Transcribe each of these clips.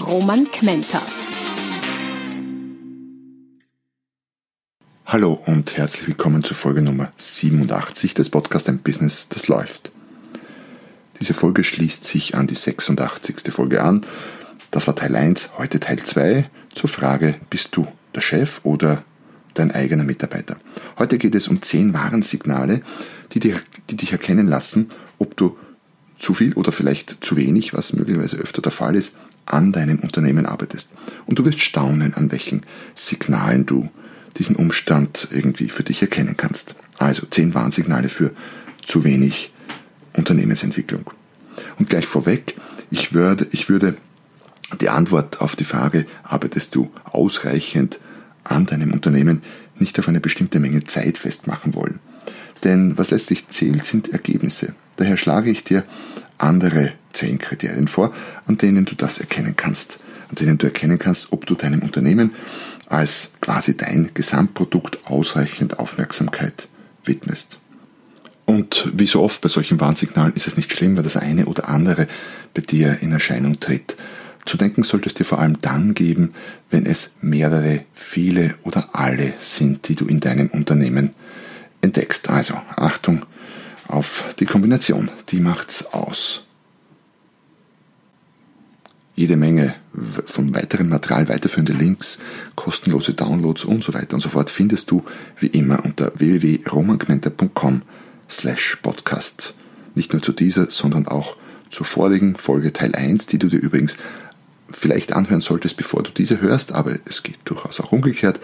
Roman Kmenter. Hallo und herzlich willkommen zur Folge Nummer 87 des Podcasts Ein Business, das läuft. Diese Folge schließt sich an die 86. Folge an. Das war Teil 1, heute Teil 2 zur Frage, bist du der Chef oder dein eigener Mitarbeiter? Heute geht es um 10 Warnsignale, die, dir, die dich erkennen lassen, ob du zu viel oder vielleicht zu wenig, was möglicherweise öfter der Fall ist, an deinem Unternehmen arbeitest. Und du wirst staunen, an welchen Signalen du diesen Umstand irgendwie für dich erkennen kannst. Also zehn Warnsignale für zu wenig Unternehmensentwicklung. Und gleich vorweg, ich würde, ich würde die Antwort auf die Frage, arbeitest du ausreichend an deinem Unternehmen, nicht auf eine bestimmte Menge Zeit festmachen wollen. Denn was letztlich zählt, sind Ergebnisse. Daher schlage ich dir andere zehn Kriterien vor, an denen du das erkennen kannst. An denen du erkennen kannst, ob du deinem Unternehmen als quasi dein Gesamtprodukt ausreichend Aufmerksamkeit widmest. Und wie so oft bei solchen Warnsignalen ist es nicht schlimm, wenn das eine oder andere bei dir in Erscheinung tritt. Zu denken sollte es dir vor allem dann geben, wenn es mehrere, viele oder alle sind, die du in deinem Unternehmen entdeckst. Also Achtung auf die Kombination, die macht's aus jede Menge von weiterem Material, weiterführende Links, kostenlose Downloads und so weiter und so fort findest du wie immer unter www.romangmenta.com slash podcast. Nicht nur zu dieser, sondern auch zur vorigen Folge Teil 1, die du dir übrigens vielleicht anhören solltest, bevor du diese hörst, aber es geht durchaus auch umgekehrt.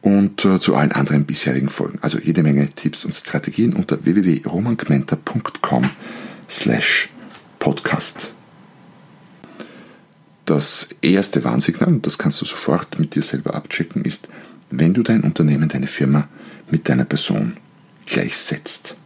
Und äh, zu allen anderen bisherigen Folgen. Also jede Menge Tipps und Strategien unter www.romangmenta.com slash podcast. Das erste Warnsignal, und das kannst du sofort mit dir selber abchecken, ist, wenn du dein Unternehmen, deine Firma mit deiner Person gleichsetzt.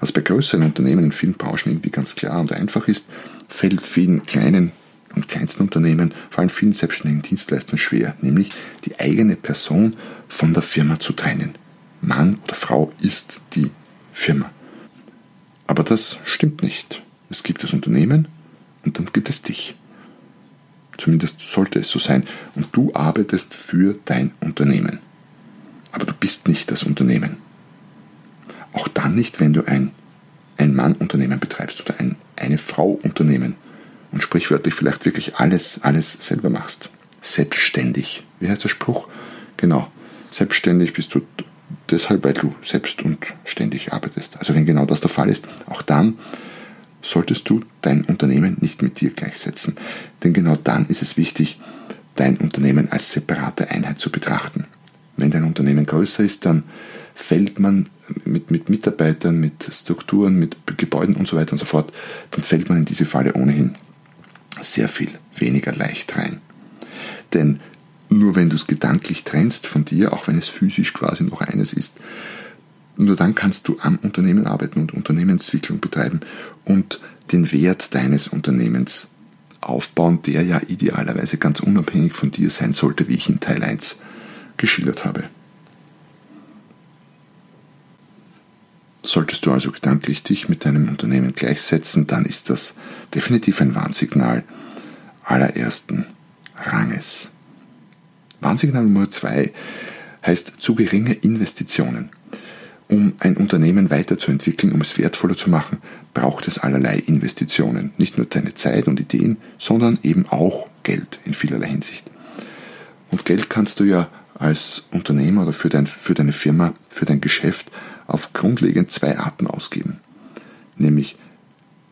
Was bei größeren Unternehmen in vielen Branchen irgendwie ganz klar und einfach ist, fällt vielen kleinen und kleinsten Unternehmen, vor allem vielen selbstständigen Dienstleistern schwer, nämlich die eigene Person von der Firma zu trennen. Mann oder Frau ist die Firma. Aber das stimmt nicht. Es gibt das Unternehmen und dann gibt es dich. Zumindest sollte es so sein. Und du arbeitest für dein Unternehmen. Aber du bist nicht das Unternehmen. Auch dann nicht, wenn du ein, ein Mann-Unternehmen betreibst oder ein eine Frau-Unternehmen und sprichwörtlich vielleicht wirklich alles, alles selber machst. Selbstständig. Wie heißt der Spruch? Genau. Selbstständig bist du deshalb, weil du selbst und ständig arbeitest. Also wenn genau das der Fall ist, auch dann solltest du dein Unternehmen nicht mit dir gleichsetzen. Denn genau dann ist es wichtig, dein Unternehmen als separate Einheit zu betrachten. Wenn dein Unternehmen größer ist, dann fällt man mit, mit Mitarbeitern, mit Strukturen, mit Gebäuden und so weiter und so fort, dann fällt man in diese Falle ohnehin sehr viel weniger leicht rein. Denn nur wenn du es gedanklich trennst von dir, auch wenn es physisch quasi noch eines ist, nur dann kannst du am Unternehmen arbeiten und Unternehmensentwicklung betreiben und den Wert deines Unternehmens aufbauen, der ja idealerweise ganz unabhängig von dir sein sollte, wie ich in Teil 1 geschildert habe. Solltest du also gedanklich dich mit deinem Unternehmen gleichsetzen, dann ist das definitiv ein Warnsignal allerersten Ranges. Warnsignal Nummer 2 heißt zu geringe Investitionen. Um ein Unternehmen weiterzuentwickeln, um es wertvoller zu machen, braucht es allerlei Investitionen. Nicht nur deine Zeit und Ideen, sondern eben auch Geld in vielerlei Hinsicht. Und Geld kannst du ja als Unternehmer oder für, dein, für deine Firma, für dein Geschäft auf grundlegend zwei Arten ausgeben. Nämlich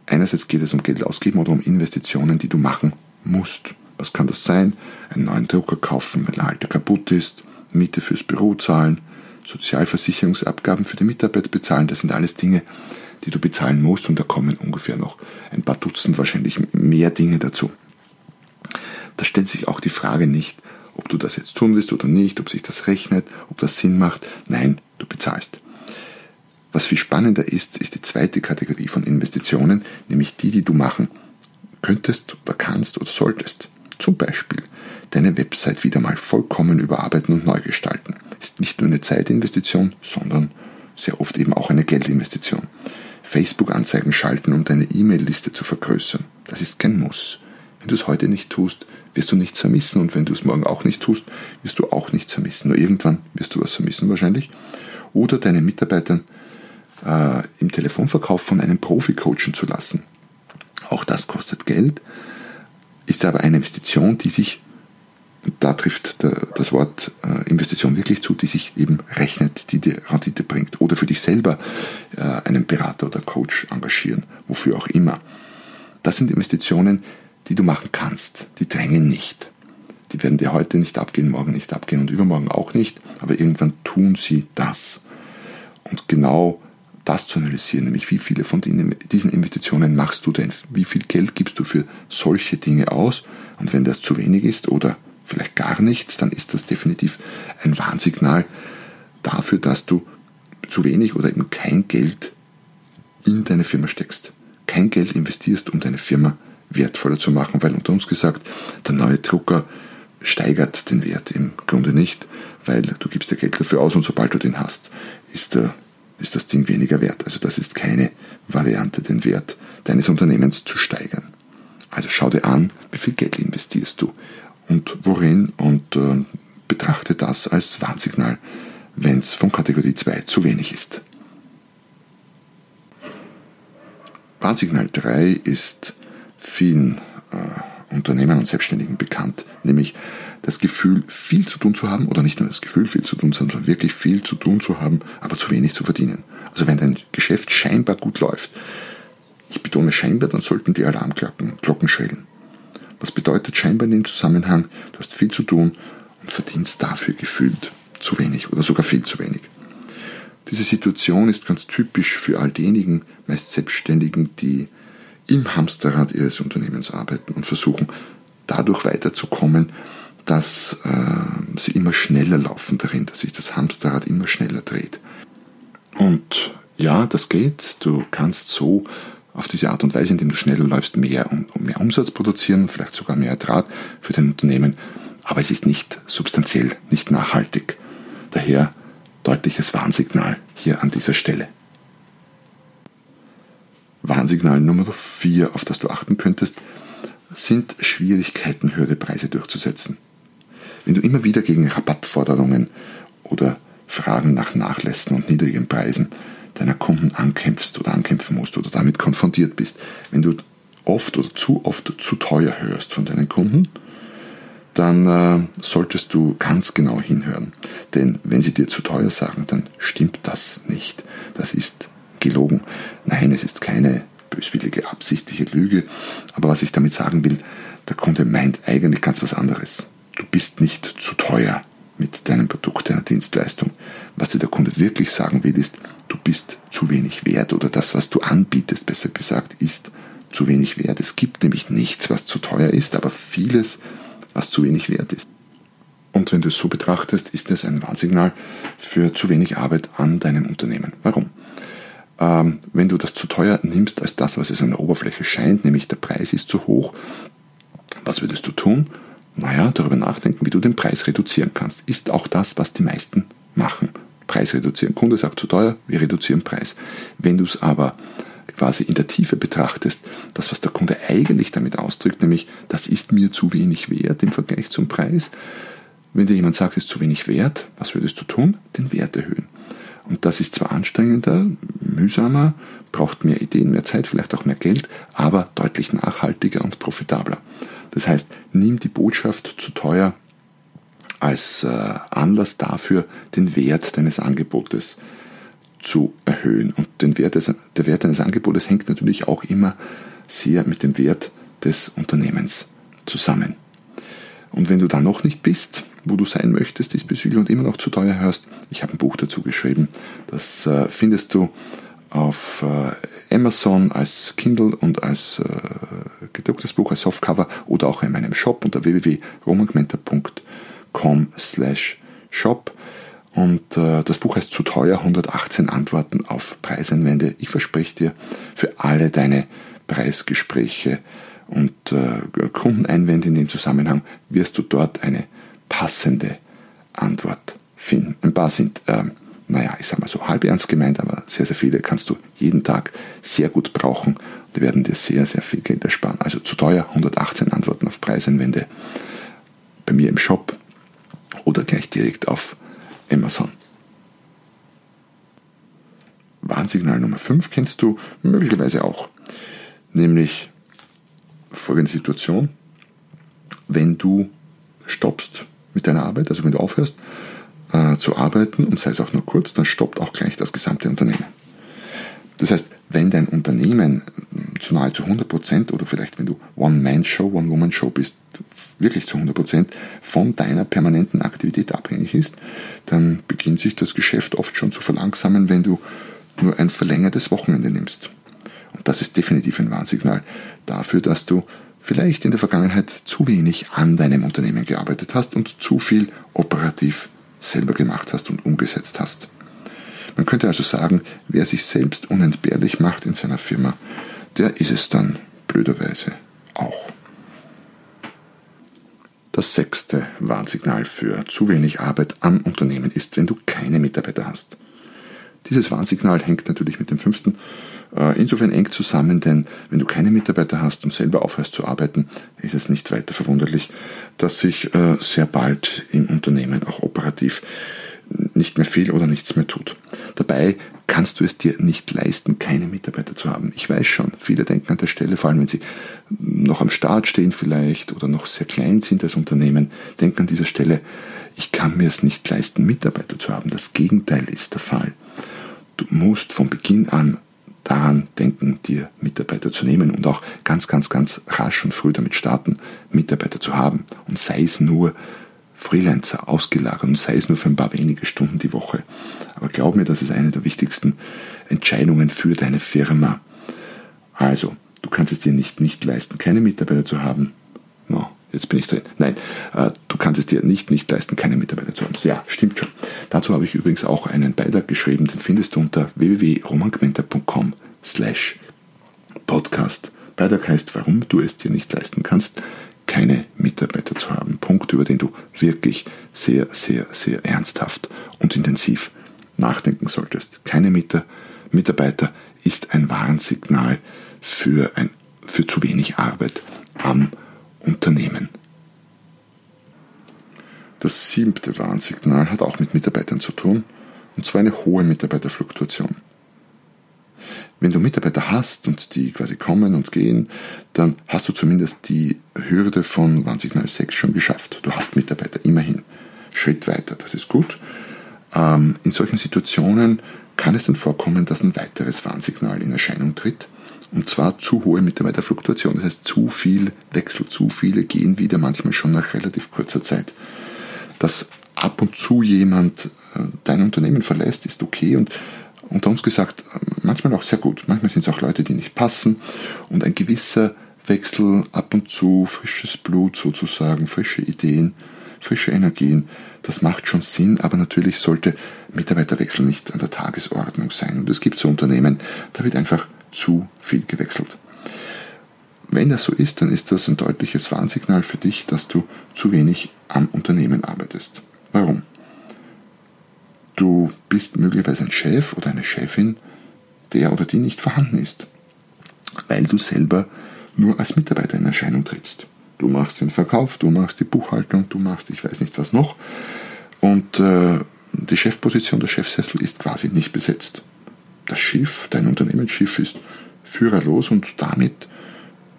einerseits geht es um Geld ausgeben oder um Investitionen, die du machen musst. Was kann das sein? Einen neuen Drucker kaufen, weil der alte kaputt ist, Miete fürs Büro zahlen, Sozialversicherungsabgaben für die Mitarbeiter bezahlen. Das sind alles Dinge, die du bezahlen musst und da kommen ungefähr noch ein paar Dutzend, wahrscheinlich mehr Dinge dazu. Da stellt sich auch die Frage nicht, ob du das jetzt tun willst oder nicht, ob sich das rechnet, ob das Sinn macht. Nein, du bezahlst. Was viel spannender ist, ist die zweite Kategorie von Investitionen, nämlich die, die du machen könntest oder kannst oder solltest. Zum Beispiel deine Website wieder mal vollkommen überarbeiten und neu gestalten. Ist nicht nur eine Zeitinvestition, sondern sehr oft eben auch eine Geldinvestition. Facebook-Anzeigen schalten, um deine E-Mail-Liste zu vergrößern. Das ist kein Muss. Wenn du es heute nicht tust, wirst du nichts vermissen und wenn du es morgen auch nicht tust, wirst du auch nichts vermissen. Nur irgendwann wirst du was vermissen wahrscheinlich. Oder deine Mitarbeiter äh, im Telefonverkauf von einem Profi coachen zu lassen. Auch das kostet Geld, ist aber eine Investition, die sich, da trifft der, das Wort äh, Investition wirklich zu, die sich eben rechnet, die dir Rendite bringt. Oder für dich selber äh, einen Berater oder Coach engagieren, wofür auch immer. Das sind Investitionen, die du machen kannst. Die drängen nicht. Die werden dir heute nicht abgehen, morgen nicht abgehen und übermorgen auch nicht, aber irgendwann tun sie das. Und genau das zu analysieren, nämlich wie viele von diesen Investitionen machst du denn, wie viel Geld gibst du für solche Dinge aus und wenn das zu wenig ist oder vielleicht gar nichts, dann ist das definitiv ein Warnsignal dafür, dass du zu wenig oder eben kein Geld in deine Firma steckst. Kein Geld investierst, um deine Firma wertvoller zu machen, weil unter uns gesagt, der neue Drucker steigert den Wert im Grunde nicht, weil du gibst dir Geld dafür aus und sobald du den hast, ist der ist das Ding weniger wert. Also das ist keine Variante, den Wert deines Unternehmens zu steigern. Also schau dir an, wie viel Geld investierst du und worin und äh, betrachte das als Warnsignal, wenn es von Kategorie 2 zu wenig ist. Warnsignal 3 ist vielen äh, Unternehmern und Selbstständigen bekannt, nämlich das Gefühl, viel zu tun zu haben, oder nicht nur das Gefühl, viel zu tun, sondern wirklich viel zu tun zu haben, aber zu wenig zu verdienen. Also wenn dein Geschäft scheinbar gut läuft, ich betone scheinbar, dann sollten die Alarmglocken Glocken schrillen. Was bedeutet scheinbar in dem Zusammenhang, du hast viel zu tun und verdienst dafür gefühlt zu wenig oder sogar viel zu wenig. Diese Situation ist ganz typisch für all diejenigen, meist Selbstständigen, die im Hamsterrad ihres Unternehmens arbeiten und versuchen, dadurch weiterzukommen, dass äh, sie immer schneller laufen darin, dass sich das Hamsterrad immer schneller dreht. Und ja, das geht. Du kannst so auf diese Art und Weise, indem du schneller läufst, mehr und mehr Umsatz produzieren, vielleicht sogar mehr Ertrag für dein Unternehmen. Aber es ist nicht substanziell, nicht nachhaltig. Daher deutliches Warnsignal hier an dieser Stelle. Warnsignal Nummer 4, auf das du achten könntest, sind Schwierigkeiten, höhere Preise durchzusetzen. Wenn du immer wieder gegen Rabattforderungen oder Fragen nach Nachlässen und niedrigen Preisen deiner Kunden ankämpfst oder ankämpfen musst oder damit konfrontiert bist, wenn du oft oder zu oft zu teuer hörst von deinen Kunden, dann äh, solltest du ganz genau hinhören. Denn wenn sie dir zu teuer sagen, dann stimmt das nicht. Das ist gelogen. Nein, es ist keine böswillige, absichtliche Lüge. Aber was ich damit sagen will, der Kunde meint eigentlich ganz was anderes. Du bist nicht zu teuer mit deinem Produkt, deiner Dienstleistung. Was dir der Kunde wirklich sagen will, ist, du bist zu wenig wert oder das, was du anbietest, besser gesagt, ist zu wenig wert. Es gibt nämlich nichts, was zu teuer ist, aber vieles, was zu wenig wert ist. Und wenn du es so betrachtest, ist es ein Warnsignal für zu wenig Arbeit an deinem Unternehmen. Warum? Ähm, wenn du das zu teuer nimmst als das, was es an der Oberfläche scheint, nämlich der Preis ist zu hoch, was würdest du tun? naja, darüber nachdenken, wie du den Preis reduzieren kannst. Ist auch das, was die meisten machen. Preis reduzieren. Kunde sagt zu teuer, wir reduzieren Preis. Wenn du es aber quasi in der Tiefe betrachtest, das, was der Kunde eigentlich damit ausdrückt, nämlich, das ist mir zu wenig wert im Vergleich zum Preis. Wenn dir jemand sagt, es ist zu wenig wert, was würdest du tun? Den Wert erhöhen. Und das ist zwar anstrengender, mühsamer, braucht mehr Ideen, mehr Zeit, vielleicht auch mehr Geld, aber deutlich nachhaltiger und profitabler. Das heißt, nimm die Botschaft zu teuer als äh, Anlass dafür, den Wert deines Angebotes zu erhöhen. Und den Wert des, der Wert deines Angebotes hängt natürlich auch immer sehr mit dem Wert des Unternehmens zusammen. Und wenn du da noch nicht bist, wo du sein möchtest diesbezüglich und immer noch zu teuer hörst, ich habe ein Buch dazu geschrieben. Das äh, findest du auf äh, Amazon als Kindle und als gedrucktes Buch, als Softcover oder auch in meinem Shop unter www.romangmenta.com shop. Und äh, das Buch heißt Zu teuer 118 Antworten auf Preiseinwände. Ich verspreche dir, für alle deine Preisgespräche und äh, Kundeneinwände in dem Zusammenhang wirst du dort eine passende Antwort finden. Ein paar sind, äh, naja, ich sage mal so halb ernst gemeint, aber sehr, sehr viele kannst du jeden Tag sehr gut brauchen. Die werden dir sehr, sehr viel Geld ersparen. Also zu teuer 118 Antworten auf Preiseinwände bei mir im Shop oder gleich direkt auf Amazon. Warnsignal Nummer 5 kennst du möglicherweise auch, nämlich folgende Situation. Wenn du stoppst mit deiner Arbeit, also wenn du aufhörst äh, zu arbeiten, und sei es auch nur kurz, dann stoppt auch gleich das gesamte Unternehmen. Das heißt, wenn dein Unternehmen zu nahezu 100% oder vielleicht wenn du One-Man-Show, One-Woman-Show bist, wirklich zu 100% von deiner permanenten Aktivität abhängig ist, dann beginnt sich das Geschäft oft schon zu verlangsamen, wenn du nur ein verlängertes Wochenende nimmst. Und das ist definitiv ein Warnsignal dafür, dass du vielleicht in der Vergangenheit zu wenig an deinem Unternehmen gearbeitet hast und zu viel operativ selber gemacht hast und umgesetzt hast. Man könnte also sagen, wer sich selbst unentbehrlich macht in seiner Firma, der ist es dann blöderweise auch. Das sechste Warnsignal für zu wenig Arbeit am Unternehmen ist, wenn du keine Mitarbeiter hast. Dieses Warnsignal hängt natürlich mit dem fünften äh, insofern eng zusammen, denn wenn du keine Mitarbeiter hast und selber aufhörst zu arbeiten, ist es nicht weiter verwunderlich, dass sich äh, sehr bald im Unternehmen auch operativ nicht mehr viel oder nichts mehr tut. Dabei kannst du es dir nicht leisten, keine Mitarbeiter zu haben. Ich weiß schon, viele denken an der Stelle, vor allem wenn sie noch am Start stehen vielleicht oder noch sehr klein sind als Unternehmen, denken an dieser Stelle, ich kann mir es nicht leisten, Mitarbeiter zu haben. Das Gegenteil ist der Fall. Du musst von Beginn an daran denken, dir Mitarbeiter zu nehmen und auch ganz, ganz, ganz rasch und früh damit starten, Mitarbeiter zu haben. Und sei es nur Freelancer ausgelagert und sei es nur für ein paar wenige Stunden die Woche. Aber glaub mir, das ist eine der wichtigsten Entscheidungen für deine Firma. Also, du kannst es dir nicht, nicht leisten, keine Mitarbeiter zu haben. No, jetzt bin ich drin. Nein, äh, du kannst es dir nicht, nicht leisten, keine Mitarbeiter zu haben. Ja, stimmt schon. Dazu habe ich übrigens auch einen Beitrag geschrieben, den findest du unter www.romangmenta.com slash podcast. Beitrag heißt, warum du es dir nicht leisten kannst, keine Mitarbeiter zu haben. Punkt, über den du wirklich sehr, sehr, sehr ernsthaft und intensiv nachdenken solltest. Keine Mitarbeiter ist ein Warnsignal für, ein, für zu wenig Arbeit am Unternehmen. Das siebte Warnsignal hat auch mit Mitarbeitern zu tun, und zwar eine hohe Mitarbeiterfluktuation. Wenn du Mitarbeiter hast und die quasi kommen und gehen, dann hast du zumindest die Hürde von Warnsignal 6 schon geschafft. Du hast Mitarbeiter, immerhin. Schritt weiter, das ist gut. Ähm, in solchen Situationen kann es dann vorkommen, dass ein weiteres Warnsignal in Erscheinung tritt. Und zwar zu hohe Mitarbeiterfluktuation. Das heißt, zu viel Wechsel, zu viele gehen wieder, manchmal schon nach relativ kurzer Zeit. Dass ab und zu jemand äh, dein Unternehmen verlässt, ist okay und unter uns gesagt, manchmal auch sehr gut. Manchmal sind es auch Leute, die nicht passen und ein gewisser Wechsel ab und zu, frisches Blut sozusagen, frische Ideen, frische Energien, das macht schon Sinn, aber natürlich sollte Mitarbeiterwechsel nicht an der Tagesordnung sein. Und es gibt so Unternehmen, da wird einfach zu viel gewechselt. Wenn das so ist, dann ist das ein deutliches Warnsignal für dich, dass du zu wenig am Unternehmen arbeitest. Warum? Du bist möglicherweise ein Chef oder eine Chefin, der oder die nicht vorhanden ist, weil du selber nur als Mitarbeiter in Erscheinung trittst. Du machst den Verkauf, du machst die Buchhaltung, du machst ich weiß nicht was noch und äh, die Chefposition, der Chefsessel ist quasi nicht besetzt. Das Schiff, dein Unternehmensschiff ist führerlos und damit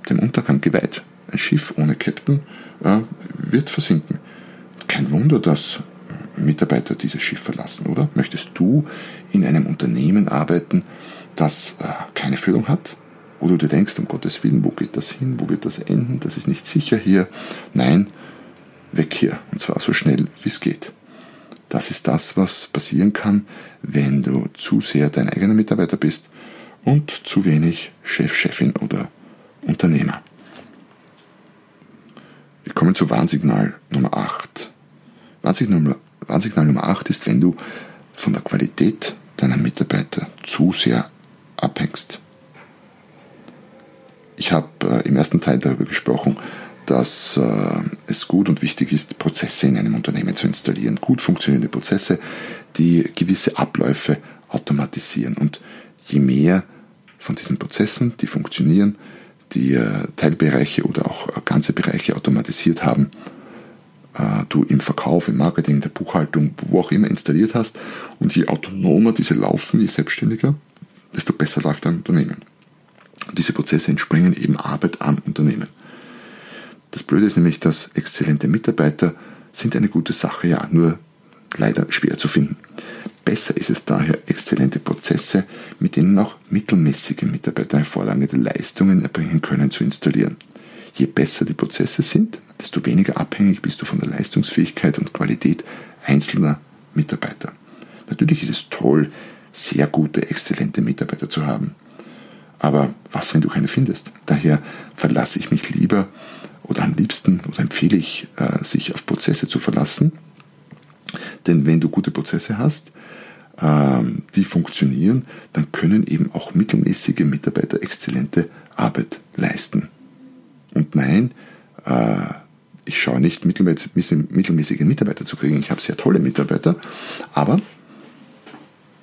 dem Untergang geweiht. Ein Schiff ohne Captain äh, wird versinken. Kein Wunder, dass Mitarbeiter dieses Schiff verlassen, oder? Möchtest du in einem Unternehmen arbeiten, das äh, keine Führung hat? Wo du dir denkst, um Gottes Willen, wo geht das hin? Wo wird das enden? Das ist nicht sicher hier. Nein, weg hier. Und zwar so schnell, wie es geht. Das ist das, was passieren kann, wenn du zu sehr dein eigener Mitarbeiter bist und zu wenig Chef, Chefin oder Unternehmer. Wir kommen zu Warnsignal Nummer 8. Warnsignal, Warnsignal Nummer 8 ist, wenn du von der Qualität deiner Mitarbeiter zu sehr abhängst. Ich habe äh, im ersten Teil darüber gesprochen, dass äh, es gut und wichtig ist, Prozesse in einem Unternehmen zu installieren. Gut funktionierende Prozesse, die gewisse Abläufe automatisieren. Und je mehr von diesen Prozessen, die funktionieren, die äh, Teilbereiche oder auch äh, ganze Bereiche automatisiert haben, äh, du im Verkauf, im Marketing, in der Buchhaltung, wo auch immer installiert hast. Und je autonomer diese laufen, je selbstständiger, desto besser läuft dein Unternehmen. Und diese Prozesse entspringen eben Arbeit am Unternehmen. Das Blöde ist nämlich, dass exzellente Mitarbeiter sind eine gute Sache, ja, nur leider schwer zu finden. Besser ist es daher, exzellente Prozesse, mit denen auch mittelmäßige Mitarbeiter hervorragende Leistungen erbringen können, zu installieren. Je besser die Prozesse sind, desto weniger abhängig bist du von der Leistungsfähigkeit und Qualität einzelner Mitarbeiter. Natürlich ist es toll, sehr gute, exzellente Mitarbeiter zu haben. Aber was, wenn du keine findest? Daher verlasse ich mich lieber oder am liebsten oder empfehle ich, äh, sich auf Prozesse zu verlassen. Denn wenn du gute Prozesse hast, ähm, die funktionieren, dann können eben auch mittelmäßige Mitarbeiter exzellente Arbeit leisten. Und nein, äh, ich schaue nicht mittelmäßige Mitarbeiter zu kriegen. Ich habe sehr tolle Mitarbeiter, aber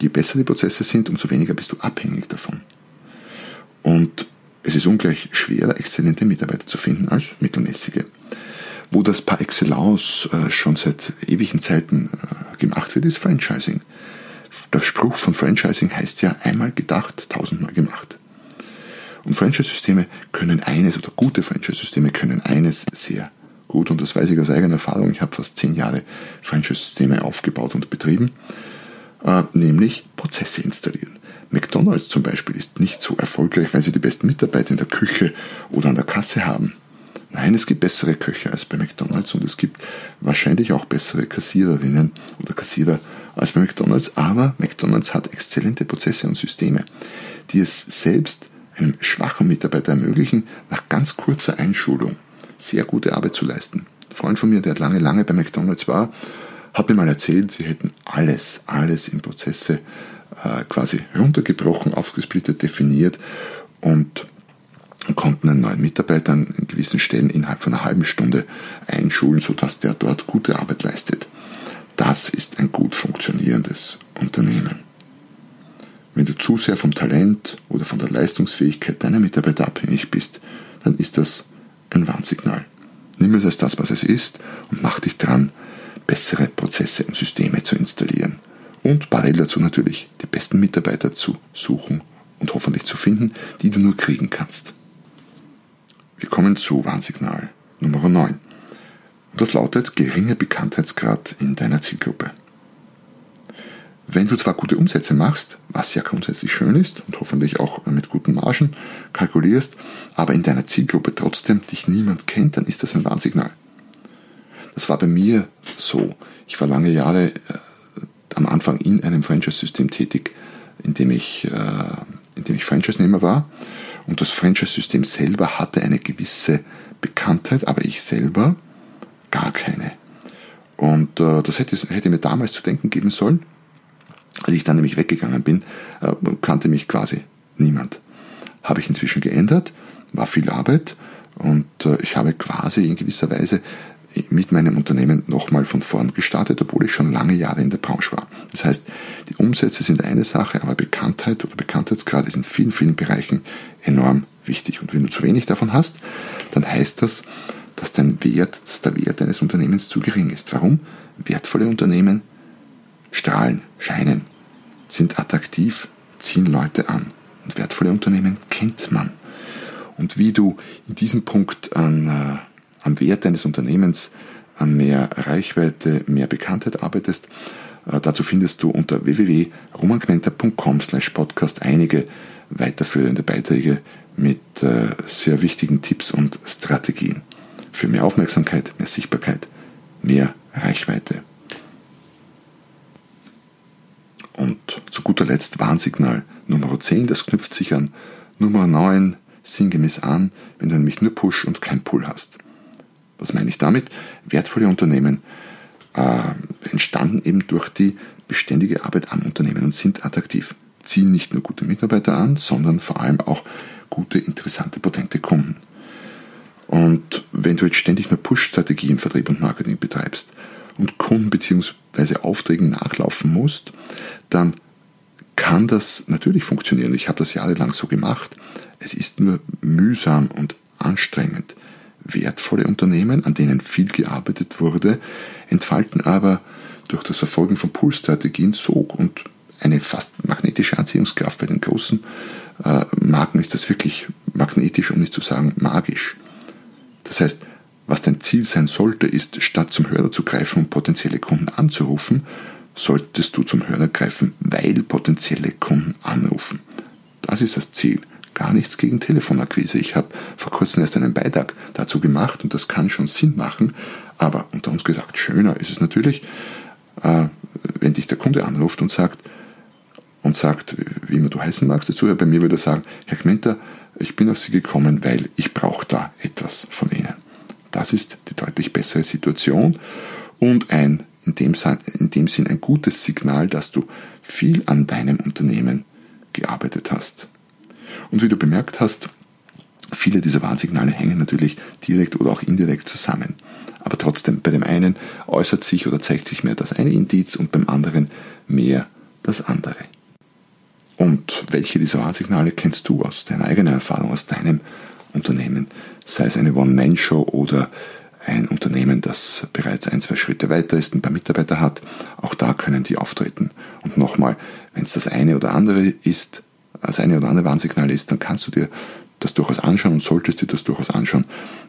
je besser die Prozesse sind, umso weniger bist du abhängig davon. Und es ist ungleich schwerer, exzellente Mitarbeiter zu finden als mittelmäßige. Wo das par excellence äh, schon seit ewigen Zeiten äh, gemacht wird, ist Franchising. Der Spruch von Franchising heißt ja einmal gedacht, tausendmal gemacht. Und Franchise-Systeme können eines, oder gute Franchise-Systeme können eines sehr gut, und das weiß ich aus eigener Erfahrung, ich habe fast zehn Jahre Franchise-Systeme aufgebaut und betrieben, äh, nämlich Prozesse installieren. McDonald's zum Beispiel ist nicht so erfolgreich, weil sie die besten Mitarbeiter in der Küche oder an der Kasse haben. Nein, es gibt bessere Köche als bei McDonald's und es gibt wahrscheinlich auch bessere Kassiererinnen oder Kassierer als bei McDonald's, aber McDonald's hat exzellente Prozesse und Systeme, die es selbst einem schwachen Mitarbeiter ermöglichen, nach ganz kurzer Einschulung sehr gute Arbeit zu leisten. Ein Freund von mir, der lange, lange bei McDonald's war, hat mir mal erzählt, sie hätten alles, alles in Prozesse äh, quasi runtergebrochen, aufgesplittet, definiert und konnten einen neuen Mitarbeiter an gewissen Stellen innerhalb von einer halben Stunde einschulen, sodass der dort gute Arbeit leistet. Das ist ein gut funktionierendes Unternehmen. Wenn du zu sehr vom Talent oder von der Leistungsfähigkeit deiner Mitarbeiter abhängig bist, dann ist das ein Warnsignal. Nimm es als das, was es ist und mach dich dran, bessere Prozesse und Systeme zu installieren und parallel dazu natürlich die besten Mitarbeiter zu suchen und hoffentlich zu finden, die du nur kriegen kannst. Wir kommen zu Warnsignal Nummer 9. Und das lautet geringer Bekanntheitsgrad in deiner Zielgruppe. Wenn du zwar gute Umsätze machst, was ja grundsätzlich schön ist und hoffentlich auch mit guten Margen kalkulierst, aber in deiner Zielgruppe trotzdem dich niemand kennt, dann ist das ein Warnsignal. Das war bei mir so. Ich war lange Jahre äh, am Anfang in einem Franchise-System tätig, in dem ich, äh, ich Franchise-Nehmer war. Und das Franchise-System selber hatte eine gewisse Bekanntheit, aber ich selber gar keine. Und äh, das hätte, hätte mir damals zu denken geben sollen. Als ich dann nämlich weggegangen bin, äh, kannte mich quasi niemand. Habe ich inzwischen geändert, war viel Arbeit und äh, ich habe quasi in gewisser Weise mit meinem Unternehmen nochmal von vorn gestartet, obwohl ich schon lange Jahre in der Branche war. Das heißt, die Umsätze sind eine Sache, aber Bekanntheit oder Bekanntheitsgrad ist in vielen, vielen Bereichen enorm wichtig. Und wenn du zu wenig davon hast, dann heißt das, dass dein Wert, dass der Wert deines Unternehmens zu gering ist. Warum? Wertvolle Unternehmen strahlen, scheinen, sind attraktiv, ziehen Leute an. Und wertvolle Unternehmen kennt man. Und wie du in diesem Punkt an äh, am Wert deines Unternehmens, an mehr Reichweite, mehr Bekanntheit arbeitest. Äh, dazu findest du unter www.romangmenta.com slash podcast einige weiterführende Beiträge mit äh, sehr wichtigen Tipps und Strategien für mehr Aufmerksamkeit, mehr Sichtbarkeit, mehr Reichweite. Und zu guter Letzt Warnsignal Nummer 10, das knüpft sich an Nummer 9 sinngemäß an, wenn du nämlich nur Push und kein Pull hast. Was meine ich damit? Wertvolle Unternehmen äh, entstanden eben durch die beständige Arbeit am Unternehmen und sind attraktiv. Ziehen nicht nur gute Mitarbeiter an, sondern vor allem auch gute, interessante, potente Kunden. Und wenn du jetzt ständig nur Push-Strategien, Vertrieb und Marketing betreibst und Kunden bzw. Aufträgen nachlaufen musst, dann kann das natürlich funktionieren. Ich habe das jahrelang so gemacht. Es ist nur mühsam und anstrengend. Wertvolle Unternehmen, an denen viel gearbeitet wurde, entfalten aber durch das Verfolgen von Pull-Strategien Sog und eine fast magnetische Anziehungskraft. Bei den großen äh, Marken ist das wirklich magnetisch, um nicht zu sagen magisch. Das heißt, was dein Ziel sein sollte, ist, statt zum Hörer zu greifen und potenzielle Kunden anzurufen, solltest du zum Hörer greifen, weil potenzielle Kunden anrufen. Das ist das Ziel. Gar nichts gegen Telefonakquise. Ich habe vor kurzem erst einen Beitrag dazu gemacht und das kann schon Sinn machen. Aber unter uns gesagt, schöner ist es natürlich, äh, wenn dich der Kunde anruft und sagt, und sagt, wie immer du heißen magst dazu, bei mir würde sagen, Herr Kmenter, ich bin auf Sie gekommen, weil ich brauche da etwas von Ihnen. Das ist die deutlich bessere Situation und ein in dem, in dem Sinn ein gutes Signal, dass du viel an deinem Unternehmen gearbeitet hast. Und wie du bemerkt hast, viele dieser Warnsignale hängen natürlich direkt oder auch indirekt zusammen. Aber trotzdem, bei dem einen äußert sich oder zeigt sich mehr das eine Indiz und beim anderen mehr das andere. Und welche dieser Warnsignale kennst du aus deiner eigenen Erfahrung, aus deinem Unternehmen? Sei es eine One-Man-Show oder ein Unternehmen, das bereits ein, zwei Schritte weiter ist, ein paar Mitarbeiter hat. Auch da können die auftreten. Und nochmal, wenn es das eine oder andere ist, das eine oder andere Warnsignal ist, dann kannst du dir das durchaus anschauen und solltest dir das durchaus anschauen.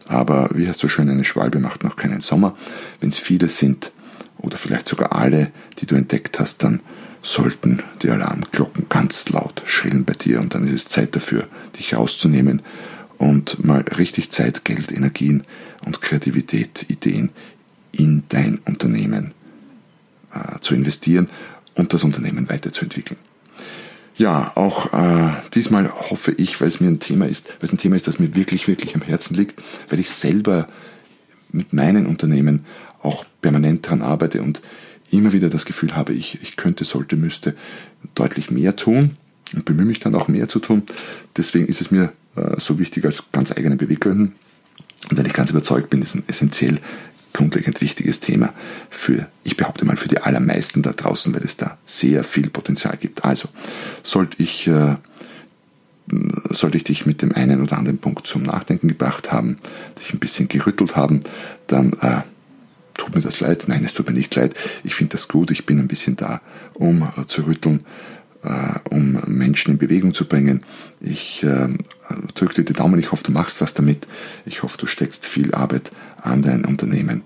Aber wie hast du schön, eine Schwalbe macht noch keinen Sommer. Wenn es viele sind oder vielleicht sogar alle, die du entdeckt hast, dann sollten die Alarmglocken ganz laut schrillen bei dir und dann ist es Zeit dafür, dich rauszunehmen und mal richtig Zeit, Geld, Energien und Kreativität, Ideen in dein Unternehmen äh, zu investieren und das Unternehmen weiterzuentwickeln. Ja, auch äh, diesmal hoffe ich, weil es mir ein Thema ist, weil es ein Thema ist, das mir wirklich, wirklich am Herzen liegt, weil ich selber mit meinen Unternehmen auch permanent daran arbeite und immer wieder das Gefühl habe, ich, ich könnte, sollte, müsste deutlich mehr tun und bemühe mich dann auch mehr zu tun. Deswegen ist es mir so wichtig als ganz eigene Beweggründen. Und wenn ich ganz überzeugt bin, ist ein essentiell grundlegend wichtiges Thema für, ich behaupte mal, für die allermeisten da draußen, weil es da sehr viel Potenzial gibt. Also, sollte ich, äh, sollte ich dich mit dem einen oder anderen Punkt zum Nachdenken gebracht haben, dich ein bisschen gerüttelt haben, dann äh, tut mir das leid. Nein, es tut mir nicht leid. Ich finde das gut. Ich bin ein bisschen da, um äh, zu rütteln, äh, um Menschen in Bewegung zu bringen. Ich drücke dir die Daumen. Ich hoffe, du machst was damit. Ich hoffe, du steckst viel Arbeit an dein Unternehmen,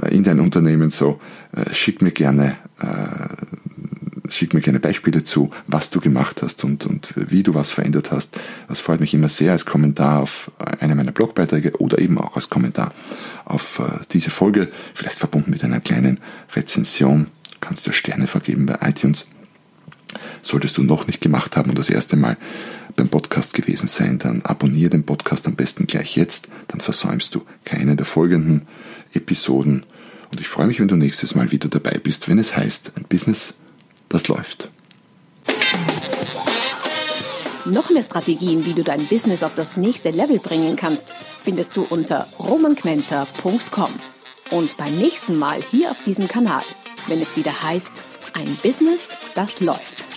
äh, in dein Unternehmen so. Äh, schick mir gerne äh, schick mir gerne Beispiele zu, was du gemacht hast und, und wie du was verändert hast. Das freut mich immer sehr als Kommentar auf eine meiner Blogbeiträge oder eben auch als Kommentar auf diese Folge, vielleicht verbunden mit einer kleinen Rezension. Du kannst dir Sterne vergeben bei iTunes. Solltest du noch nicht gemacht haben und das erste Mal beim Podcast gewesen sein, dann abonniere den Podcast am besten gleich jetzt, dann versäumst du keine der folgenden Episoden. Und ich freue mich, wenn du nächstes Mal wieder dabei bist, wenn es heißt, ein Business, das läuft. Noch mehr Strategien, wie du dein Business auf das nächste Level bringen kannst, findest du unter romanquenter.com. Und beim nächsten Mal hier auf diesem Kanal, wenn es wieder heißt, ein Business, das läuft.